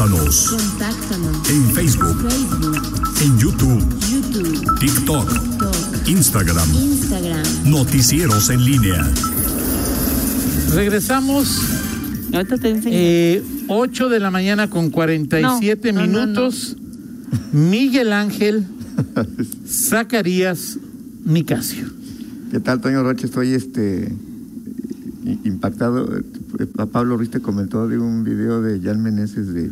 Contáctanos Contáctanos. en Facebook, Facebook, en YouTube, YouTube, TikTok, TikTok, Instagram. Instagram. Noticieros en línea. Regresamos Ahorita te enseño. eh, 8 de la mañana con 47 No, no, no, minutos. Miguel Ángel, Zacarías, Nicasio. ¿Qué tal, Toño Roche? Estoy este impactado. Eh, Pablo Ruiz te comentó de un video de Jan Meneses, de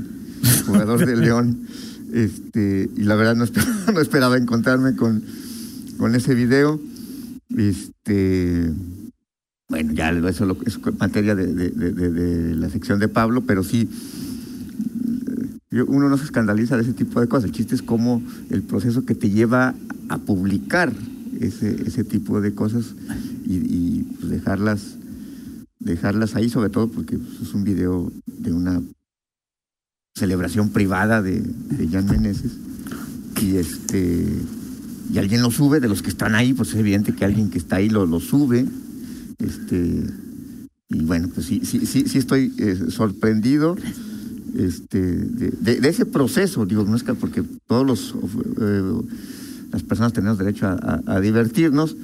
jugador de León. Este, y la verdad no esperaba, encontrarme con, con ese video. Este, bueno, ya eso es materia de, de- la sección de Pablo, pero sí, uno no se escandaliza de ese tipo de cosas. El chiste es cómo el proceso que te lleva a publicar ese, ese tipo de cosas y, y, pues, dejarlas dejarlas ahí, sobre todo porque pues, es un video de una celebración privada de, de Jan Meneses. Y este y alguien lo sube de los que están ahí, pues es evidente que alguien que está ahí lo, lo sube, este y bueno, pues sí, sí, sí, sí estoy eh, sorprendido este, de, ese proceso, digo, no es que porque todos los eh, las personas tenemos derecho a, a- a divertirnos,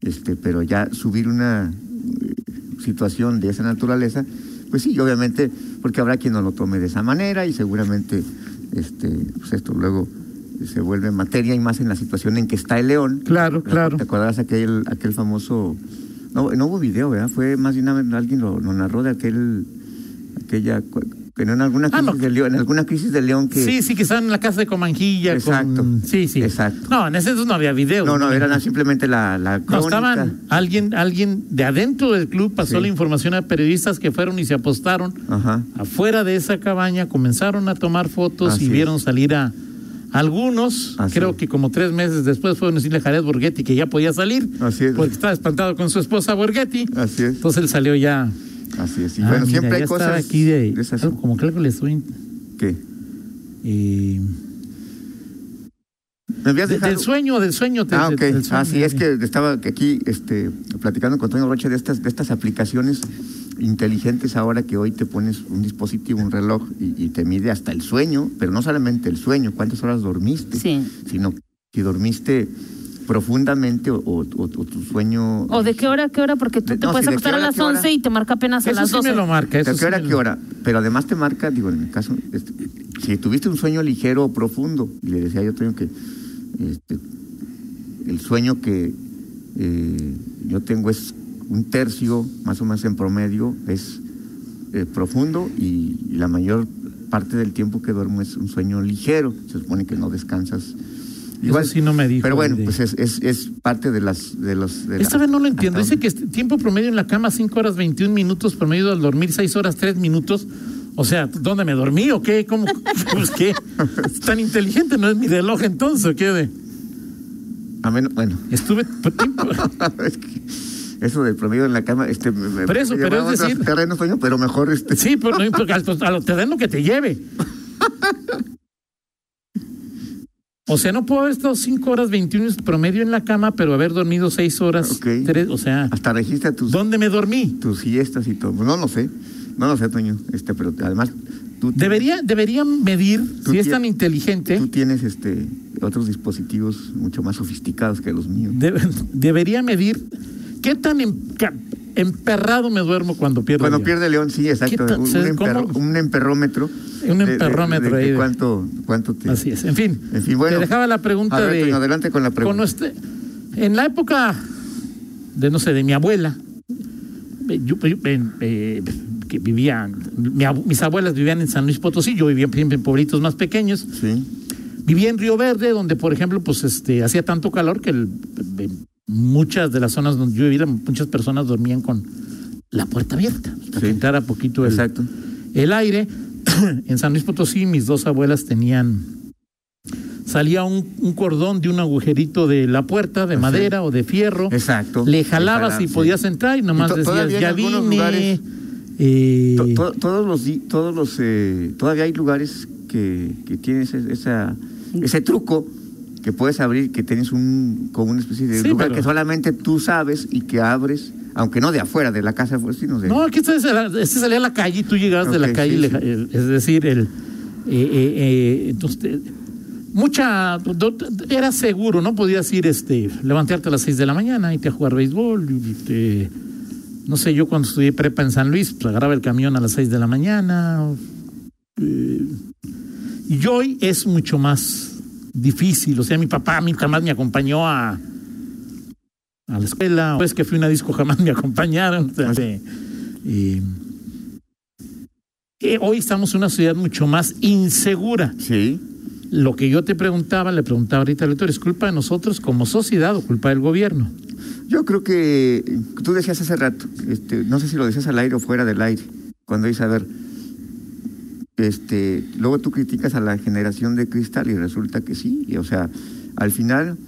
este, pero ya subir una eh, situación de esa naturaleza, pues sí, obviamente, porque habrá quien no lo tome de esa manera y seguramente este, pues esto luego se vuelve materia y más en la situación en que está el león. Claro, claro. ¿Te acordarás aquel, aquel famoso... No, no hubo video, ¿verdad? Fue más vez alguien lo, lo narró de aquel... aquella... no en alguna Ah, crisis no. de león, en alguna crisis de león que... Sí, sí, que estaban en la casa de Comanjilla. con- Exacto, Sí, sí. exacto. No, en ese entonces no había video. No, no, era simplemente la, la No, estaban, alguien, alguien de adentro del club pasó Sí. la información a periodistas que fueron y se apostaron Ajá. afuera de esa cabaña, comenzaron a tomar fotos Así y es. vieron salir a algunos, Así creo es. que como tres meses después fueron a decirle a Jared Borghetti que ya podía salir, Así es. porque estaba espantado con su esposa Borghetti. Así es. Entonces él salió ya. Así es. Y Ah, bueno, mira, siempre hay cosas. aquí de, de esas- algo como que algo le estoy. ¿Qué? eh, Me habías de- dejado- del sueño, del sueño. te- Ah, ok. del sueño, Ah, sí, es que estaba aquí este, platicando con Toño Roche de estas, de estas aplicaciones inteligentes ahora que hoy te pones un dispositivo, un reloj y, y te mide hasta el sueño, pero no solamente el sueño, cuántas horas dormiste, Sí. sino si dormiste profundamente o, o- o- o tu sueño... ¿O de qué hora a qué hora? Porque tú De- te no, puedes sí, ¿de qué acostar a hora a las qué hora? 11 y te marca apenas a Eso las sí 12. me lo marca. Eso ¿De sí qué hora, qué lo- hora? Pero además te marca, digo, en mi caso, este, si tuviste un sueño ligero o profundo, y le decía yo tengo que este, el sueño que eh, yo tengo es un tercio, más o menos en promedio, es eh, profundo y, y la mayor parte del tiempo que duermo es un sueño ligero. Se supone que no descansas. Eso sí no me dijo. Pero bueno, de- pues es, es, es parte de las... De los, de Esta la- vez no lo entiendo. Dice que este tiempo promedio en la cama 5 horas 21 minutos, promedio al dormir 6 horas 3 minutos. O sea, ¿dónde me dormí o qué? ¿Cómo? Pues qué. Es tan inteligente, ¿no es mi reloj entonces o qué? De? A menos, bueno, Estuve tiempo. Es que eso del promedio en la cama, este, me, Pero eso, me pero es decir- terrenos, pero mejor este. Sí, pero no importa, a lo te den lo que te lleve. O sea, no puedo haber estado 5 horas 21 promedio en la cama, pero haber dormido 6 horas Ok. 3. O sea, Hasta registra tus, ¿dónde me dormí? tus siestas y todo. No lo sé, no lo sé, Toño. Este, pero además, tú, Debería, deberían medir, Tú si es tan inteligente, tú tienes este, otros dispositivos mucho más sofisticados que los míos. de- debería medir qué tan emca- emperrado me duermo cuando pierdo. Cuando día. pierde León, sí, exacto. Un, ¿Sabes emperro- un emperrómetro. Un de- de- emperrómetro de ahí ¿Cuánto, cuánto te.? Así es. En fin, En fin, bueno. te dejaba la pregunta de. Adelante con la con pregunta. nuestra- en la época de, no sé, de mi abuela, eh, yo, yo, eh, que vivían, mi mis abuelas vivían en San Luis Potosí, yo vivía siempre en pueblitos más pequeños. Sí, Vivía en Río Verde, donde, por ejemplo, pues este hacía tanto calor que el- muchas de las zonas donde yo vivía, muchas personas dormían con la puerta abierta, para que Sí. entrara poquito el, exacto. el aire. en San Luis Potosí, mis dos abuelas tenían. Salía un, un cordón de un agujerito de la puerta, de Así. madera o de fierro. Exacto. Le jalabas y sí. podías entrar y nomás Y decías, ya vine. lugares- eh, To- to- todos los todos los eh, todavía hay lugares que, que tienen ese, esa, ese truco que puedes abrir que tienes un como una especie de Sí, lugar pero- que solamente tú sabes y que abres aunque no de afuera de la casa pues, sino de No, aquí este, salía a la calle y tú llegabas de la calle, sí, y le- sí. es decir, el, Eh, eh, eh, entonces, mucha, era seguro, ¿no? Podías ir, este, levantarte a las 6 de la mañana, irte a jugar béisbol, y te- no sé, yo cuando estudié prepa en San Luis, pues agarraba el camión a las 6 de la mañana. eh, y hoy es mucho más difícil, o sea, mi papá a mí jamás me acompañó a, a la escuela, o es que fui a una disco jamás me acompañaron. o sea, eh, eh, eh, hoy estamos en una sociedad mucho más insegura. Sí. Lo que yo te preguntaba, le preguntaba ahorita al lector, ¿es culpa de nosotros como sociedad o culpa del gobierno? Yo creo que tú decías hace rato, este, no sé si lo decías al aire o fuera del aire, cuando dices, a ver, este, luego tú criticas a la generación de cristal y resulta que sí, y, o sea, al final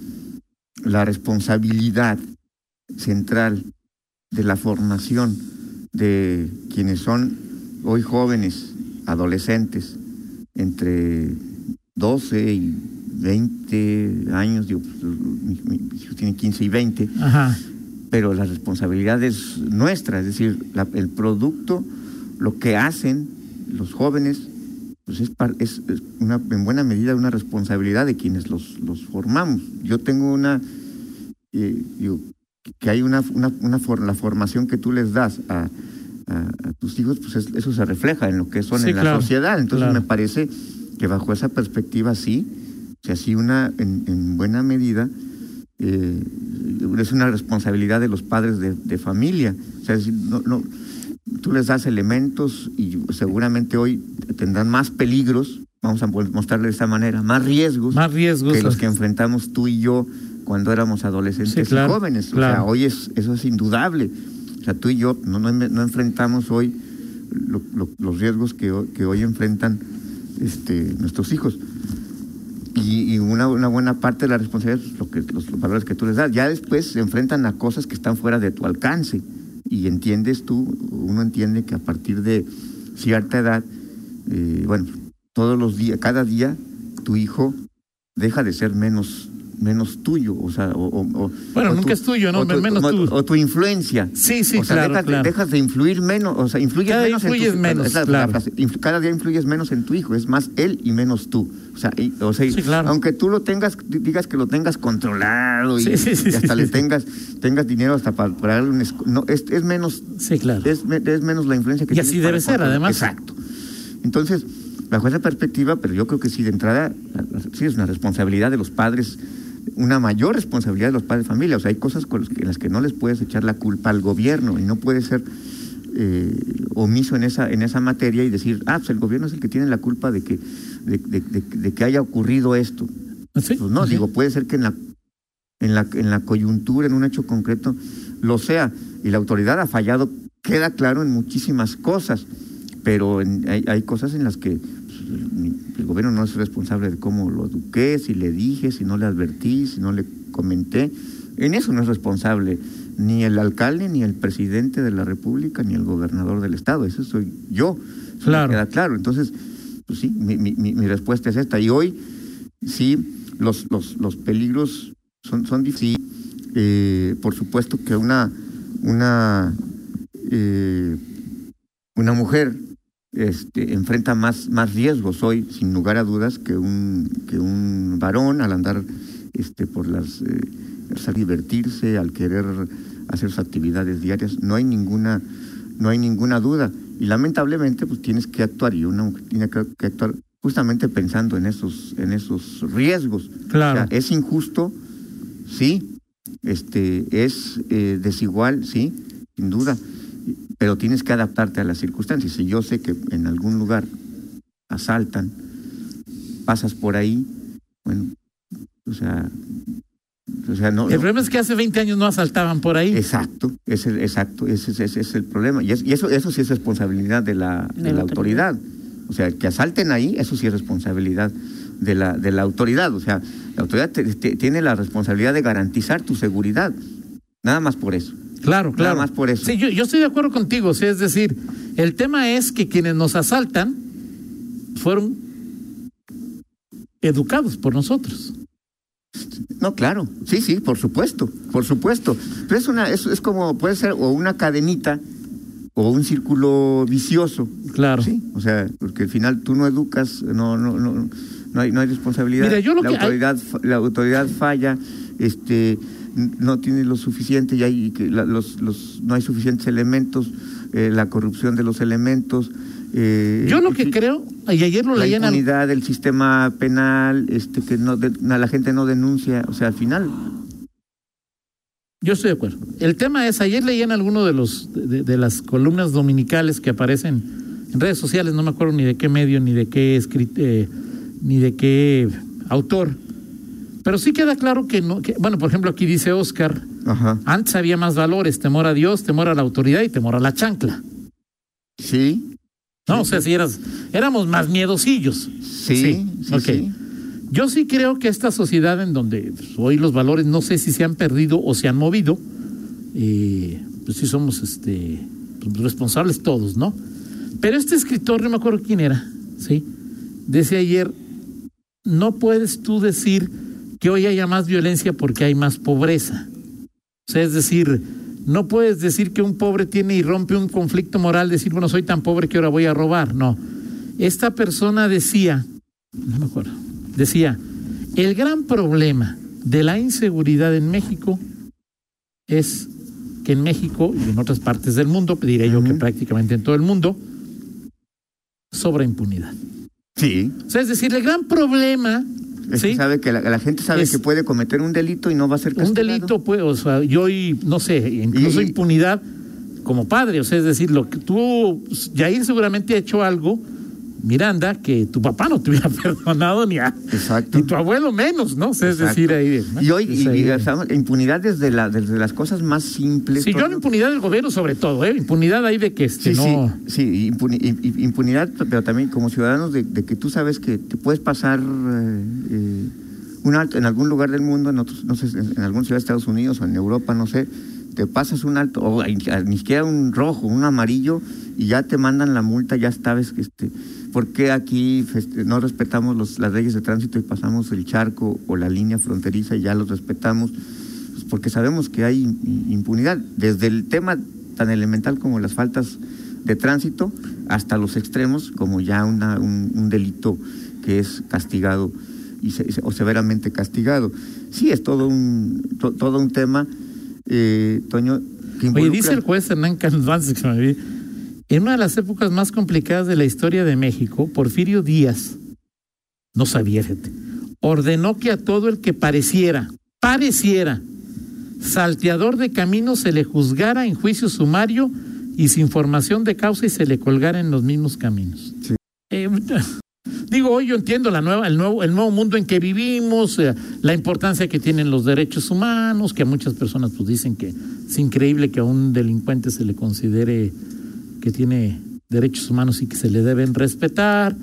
la responsabilidad central de la formación de quienes son hoy jóvenes, adolescentes, entre 12 y 20 años, digo, mis hijos tienen 15 y 20, Ajá. pero la responsabilidad es nuestra, es decir, la- el producto, lo que hacen los jóvenes, pues es, es- es una, en buena medida una responsabilidad de quienes los, los formamos. Yo tengo una, eh, digo, que hay una, una, una for- la formación que tú les das a, a- a tus hijos, pues es- eso se refleja en lo que son Sí, en la sociedad. Entonces claro. me parece que bajo esa perspectiva sí, o sea, sí una, en, en buena medida, eh, es una responsabilidad de los padres de, de familia. O sea, es decir, no, no, tú les das elementos y seguramente hoy tendrán más peligros, vamos a mostrarle de esta manera, más riesgos Más riesgos. que los que enfrentamos tú y yo cuando éramos adolescentes Sí, claro, y jóvenes. O sea, hoy es, eso es indudable. O sea, tú y yo no, no, no enfrentamos hoy lo- lo- los riesgos que, que hoy enfrentan este, nuestros hijos. Y, y una, una buena parte de la responsabilidad es lo que, los, los valores que tú les das. Ya después se enfrentan a cosas que están fuera de tu alcance. Y entiendes tú, uno entiende que a partir de cierta edad, eh, bueno, todos los días, cada día, tu hijo deja de ser menos menos tuyo, o sea, o, o- Bueno, o nunca es tuyo, ¿no? o tu, Menos o- tú. o tu influencia. Sí, sí, o sea, claro, dejas, de- claro. dejas de influir menos, o sea, influyes Cada menos en influyes tu, menos, esa claro. frase, cada día influyes menos en tu hijo, es más él y menos tú. O sea, y- o sea, Sí, claro. aunque tú lo tengas, di- digas que lo tengas controlado y, Sí, sí, sí, y hasta le tengas, tengas dinero hasta para, para darle un no, es, es menos Sí, claro. es, me- es menos la influencia que Y tienes así para debe ser, además. Exacto. Entonces, bajo esa perspectiva, pero yo creo que sí, de entrada, sí es una responsabilidad de los padres, una mayor responsabilidad de los padres de familia. O sea, hay cosas con las que, en las que no les puedes echar la culpa al gobierno y no puedes ser eh, omiso en esa, en esa materia y decir, ah, pues el gobierno es el que tiene la culpa de que, de, de- de- de que haya ocurrido esto. ¿Sí? Pues no, Sí. digo, puede ser que en la, en la en la coyuntura, en un hecho concreto, lo sea. Y la autoridad ha fallado, queda claro en muchísimas cosas, pero en- hay, hay cosas en las que el, gobierno no es responsable de cómo lo eduqué, si le dije, si no le advertí, si no le comenté. En eso no es responsable ni el alcalde, ni el presidente de la República, ni el gobernador del Estado. Eso soy yo. Eso me Claro. queda claro. Entonces, pues sí, mi, mi- mi- mi respuesta es esta. Y hoy sí, los, los, los peligros son, son difíciles. Eh, por supuesto que una, una, eh, una mujer este, enfrenta más, más riesgos hoy, sin lugar a dudas, que un, que un varón al andar este, por las... eh, al divertirse, al querer hacer sus actividades diarias. No hay ninguna, no hay ninguna duda. Y lamentablemente, pues tienes que actuar, y una mujer tiene que, actuar justamente pensando en esos, en esos riesgos. Claro. O sea, es injusto, sí, este, es eh, desigual, sí, sin duda, pero tienes que adaptarte a las circunstancias. Si yo sé que en algún lugar asaltan, pasas por ahí, bueno, o sea, o sea, no, El no- problema es que hace 20 años no asaltaban por ahí. Exacto, es el, exacto, ese, ese- ese es el problema. Y, es- y eso, eso sí es responsabilidad de la, de De la autoridad. O sea, que asalten ahí, eso sí es responsabilidad de la, de la autoridad. O sea, la autoridad te- te- tiene la responsabilidad de garantizar tu seguridad. Nada más por eso. Claro, Nada claro. más por eso. Sí, yo, yo estoy de acuerdo contigo. es decir, el tema es que quienes nos asaltan fueron educados por nosotros. No, claro, sí, sí, por supuesto, por supuesto. Pero es una, es, es como puede ser o una cadenita o un círculo vicioso. Claro. Sí, o sea, porque al final tú no educas, no, no, no, no hay, no hay responsabilidad. Mira, yo lo la que autoridad, la autoridad falla, este, no tiene lo suficiente y hay que la- los, los, no hay suficientes elementos, eh, la corrupción de los elementos. eh, Yo lo que sí, creo, y ayer lo la leí en al- impunidad del sistema penal, este, que no, de- la gente no denuncia, o sea, al final. Yo estoy de acuerdo. El tema es, ayer leí en alguno de los de, de las columnas dominicales que aparecen en redes sociales, no me acuerdo ni de qué medio, ni de qué escrit- eh, ni de qué autor. Pero sí queda claro que no, que- bueno, por ejemplo, aquí dice Oscar, Ajá. antes había más valores, temor a Dios, temor a la autoridad y temor a la chancla. Sí, No, o sea, si eras, éramos más miedosillos. sí, Sí, sí, ok. sí. Yo sí creo que esta sociedad en donde pues, hoy los valores no sé si se han perdido o se han movido, eh, pues sí somos este, pues, responsables todos, ¿no? Pero este escritor, no me acuerdo quién era, ¿sí? Decía ayer, no puedes tú decir que hoy haya más violencia porque hay más pobreza. O sea, es decir, no puedes decir que un pobre tiene y rompe un conflicto moral, decir, bueno, soy tan pobre que ahora voy a robar. No. Esta persona decía, no me acuerdo, decía, el gran problema de la inseguridad en México es que en México y en otras partes del mundo, diré yo que prácticamente en todo el mundo, sobra impunidad. Sí. O sea, es decir, el gran problema Es que ¿sí? sabe que la, la gente sabe Es- que puede cometer un delito y no va a ser un castigado. delito, pues, o sea, yo y no sé, incluso Y- impunidad como padre, o sea, es decir, lo que tú, Jair seguramente ha hecho algo, Miranda, que tu papá no te hubiera perdonado ni a, Exacto. y tu abuelo menos, ¿no? O sea, es decir, ahí. ¿no? Y hoy, Es y- ahí. y, o sea, impunidad desde, la, desde las cosas más simples. Sí, yo la impunidad del gobierno sobre todo, ¿eh? Impunidad ahí de que este, Sí, no... sí, sí, impuni- impunidad, pero también como ciudadanos de, de que tú sabes que te puedes pasar eh, eh, un alto en algún lugar del mundo, en otros, no sé, en, en alguna ciudad de Estados Unidos o en Europa, no sé, te pasas un alto, o ni ni siquiera un rojo, un amarillo, y ya te mandan la multa, ya sabes que este, ¿por qué aquí no respetamos los, las leyes de tránsito y pasamos el charco o la línea fronteriza y ya los respetamos? Pues porque sabemos que hay im- impunidad, desde el tema tan elemental como las faltas de tránsito hasta los extremos como ya una, un, un delito que es castigado y se- se- o severamente castigado. Sí, es todo un, to- todo un tema, eh, Toño, que Oye, dice el juez Hernán que me olvide, en una de las épocas más complicadas de la historia de México, Porfirio Díaz, no sabía, fíjate, ordenó que a todo el que pareciera, pareciera, salteador de camino se le juzgara en juicio sumario y sin formación de causa y se le colgara en los mismos caminos. Sí. Eh, digo, hoy yo entiendo la nueva, el, nuevo, el nuevo mundo en que vivimos, eh, la importancia que tienen los derechos humanos, que a muchas personas pues dicen que es increíble que a un delincuente se le considere que tiene derechos humanos y que se le deben respetar.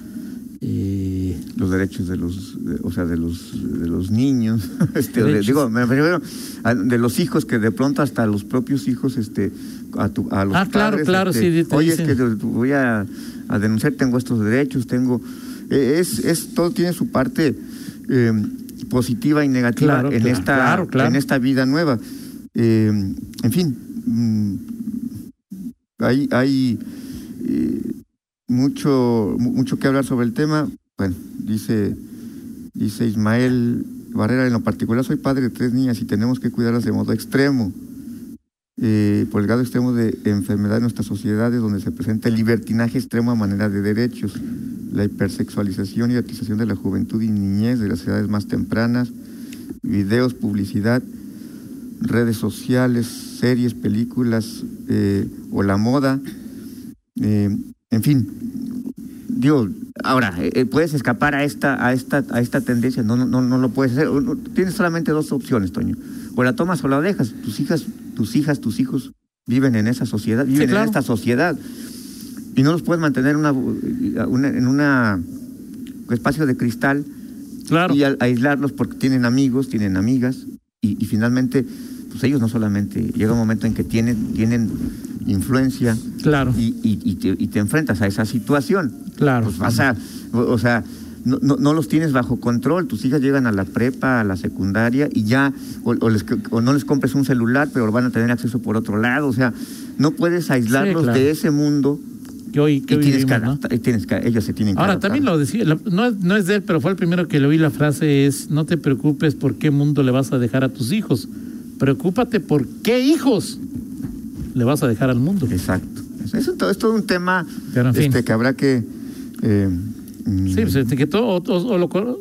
Eh, los derechos de los, de- o sea, de los, de los niños, este, de- digo, me refiero a- de los hijos que de pronto hasta los propios hijos, este, a, tu- a los Ah, claro, padres, claro, este, sí, te oye, dicen. es que te- voy a, a denunciar, tengo estos derechos, tengo, eh, es, es, todo tiene su parte eh, positiva y negativa Claro, en claro, esta, claro, en esta vida nueva. Eh, en fin, mm, hay, hay eh, mucho, mu- mucho que hablar sobre el tema. Bueno, dice, dice Ismael Barrera, en lo particular soy padre de tres niñas y tenemos que cuidarlas de modo extremo. Eh, por el grado extremo de enfermedad en nuestras sociedades, donde se presenta el libertinaje extremo a manera de derechos, la hipersexualización y utilización de la juventud y niñez de las edades más tempranas, videos, publicidad, redes sociales, series, películas eh, o la moda, eh, en fin, digo, ahora eh, puedes escapar a esta a esta a esta tendencia, no no no, no lo puedes hacer. Tienes solamente dos opciones, Toño. O la tomas o la dejas. Tus hijas, tus hijas, tus hijos viven en esa sociedad, viven claro. en esta sociedad y no los puedes mantener en una, una- en una espacio de cristal claro. y a- aislarlos porque tienen amigos, tienen amigas y, y finalmente pues ellos no solamente llega un momento en que tienen tienen influencia Claro, y, y- y te, y te enfrentas a esa situación. claro. Pues vas a, o, sea, no, no, no los tienes bajo control. Tus hijas llegan a la prepa, a la secundaria y ya, o, o les- o no les compres un celular, pero van a tener acceso por otro lado. O sea, no puedes aislarlos claro. de ese mundo Que hoy, que y hoy tienes, que ¿no? tienes que- ellos se tienen que Ahora, adaptar. también lo decía, no, no es de él, pero fue el primero que le oí la frase es, no te preocupes por qué mundo le vas a dejar a tus hijos, preocúpate por qué hijos le vas a dejar al mundo. Exacto. Eso es todo, es todo un tema Pero, en fin. este, que habrá que... eh, mm, Sí, pues este, que todo, o- o- o lo cor-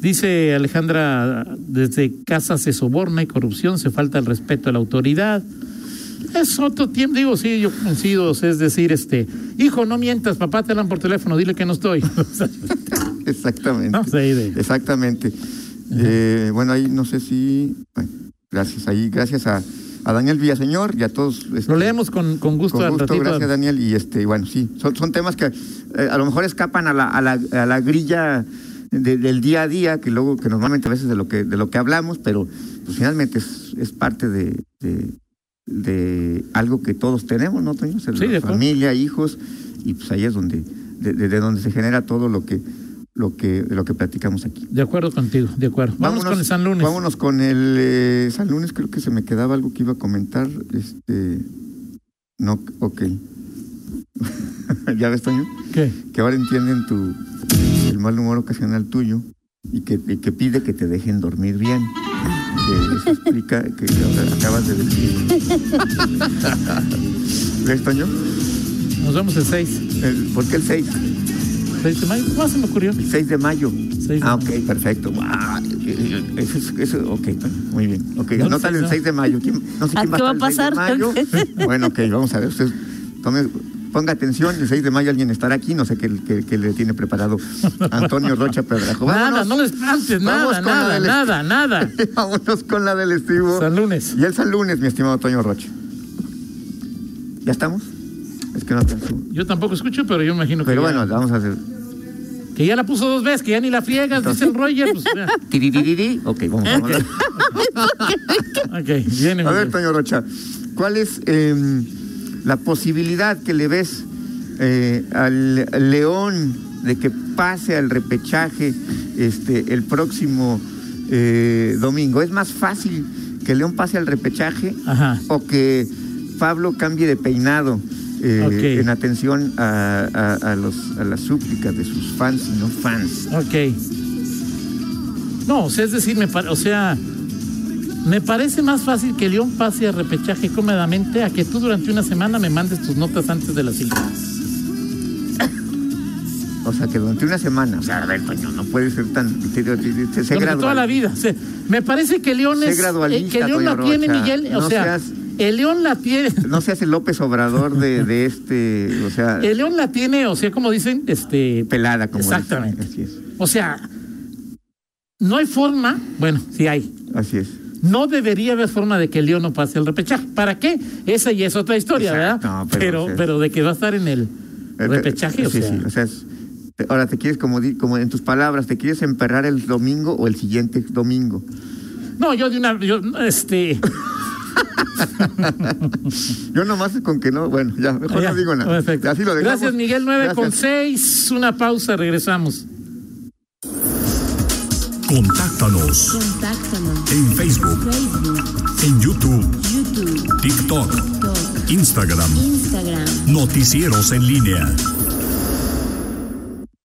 dice Alejandra, desde casa se soborna y corrupción, se falta el respeto a la autoridad. Es otro tiempo, digo, sí, yo coincido, es decir, este, hijo, no mientas, papá te hablan por teléfono, dile que no estoy. Exactamente. No, ahí de- Exactamente. Eh, bueno, ahí no sé si. Bueno, gracias. Ahí, gracias a, a Daniel Villaseñor y a todos. este, lo leemos con, con gusto Con gusto, gracias Daniel. Y este, bueno, sí, son, son temas que eh, a lo mejor escapan a la, a la, a la grilla de- del día a día, que luego, que normalmente a veces de lo que, de lo que hablamos, pero pues finalmente es, es parte de, de, de algo que todos tenemos, ¿no, Toño? Sí, familia, hijos, y pues ahí es donde, de, de- de donde se genera todo lo que, lo que, de lo que platicamos aquí. De acuerdo contigo, de acuerdo. Vámonos, con el San Lunes. Vámonos con el eh, San Lunes, creo que se me quedaba algo que iba a comentar. Este, no, ok. ¿Ya ves, Toño? ¿Qué? Que ahora entienden tu, el mal humor ocasional tuyo y que, y que pide que te dejen dormir bien. Que eso explica que acabas de decir. ¿Ves, Toño? Nos vemos el 6. El- ¿Por qué el 6? 6 de mayo. ¿Cómo se me ocurrió? El 6 de mayo. 6 de Ah, mayo. ok, perfecto. Guau, Eso, es- eso, ok, muy bien. Ok, No, anótale el el 6 6 de mayo. ¿Quién- no sé ¿A quién va qué a va a estar el 6 de pasar? mayo. Bueno, ok, vamos a ver. Usted tome, ponga atención, el 6 de mayo alguien estará aquí, no sé qué, qué- qué le tiene preparado Antonio Rocha Pedrajo. Nada, no le espantes, Vamos nada, nada, del- nada, nada. Vámonos con la del estribo. San Lunes. Y el San Lunes, mi estimado Antonio Rocha. ¿Ya estamos? Es que no alcanzó. Yo tampoco escucho, pero yo imagino que. Pero ya- bueno, vamos a hacer. Que ya la puso dos veces, que ya ni la friegas, dice el Roger. Pues, ya. Tiriririri. Ok, vamos, vamos. ok, viene. A ver. Toño Rocha, ¿cuál es eh, la posibilidad que le ves eh, al León de que pase al repechaje este, el próximo eh, domingo? ¿Es más fácil que León pase al repechaje Ajá. o que Pablo cambie de peinado eh, en atención a, a- a los, a las súplicas de sus fans y no fans? Ok. No, o sea, es decir, me o sea, me parece más fácil que León pase a repechaje cómodamente a que tú durante una semana me mandes tus notas antes de las cinco. O sea, que durante una semana, o sea, a ver, Toño, no puede ser tan... Sé Durante gradual. toda la vida. o sea, me parece que León es. gradualista, eh, que León Toño tiene. Miguel. O No sea, seas- el León la tiene. No se hace López Obrador de, de este, o sea, El León la tiene, o sea, como dicen, este. pelada como Exactamente. dicen. Así es, O sea, no hay forma. Bueno, sí hay. así es. No debería haber forma de que el León no pase el repechaje. ¿Para qué? Esa ya es otra historia, Exacto, ¿verdad? pero, Pero, o sea, pero de que va a estar en el Eh, repechaje, o sí, sea. sí, o sea, es- ahora te quieres como, como en tus palabras, te quieres emperrar el domingo o el siguiente domingo. No, yo de una. Yo, este. Yo nomás con que no, bueno, ya, mejor ya, no digo nada. perfecto. Así lo dejamos. Gracias, Miguel. 9 con Gracias. 6. Una pausa, regresamos. Contáctanos Contáctanos. en Facebook, Facebook, en YouTube, YouTube, TikTok, TikTok, Instagram. Instagram. Noticieros en línea.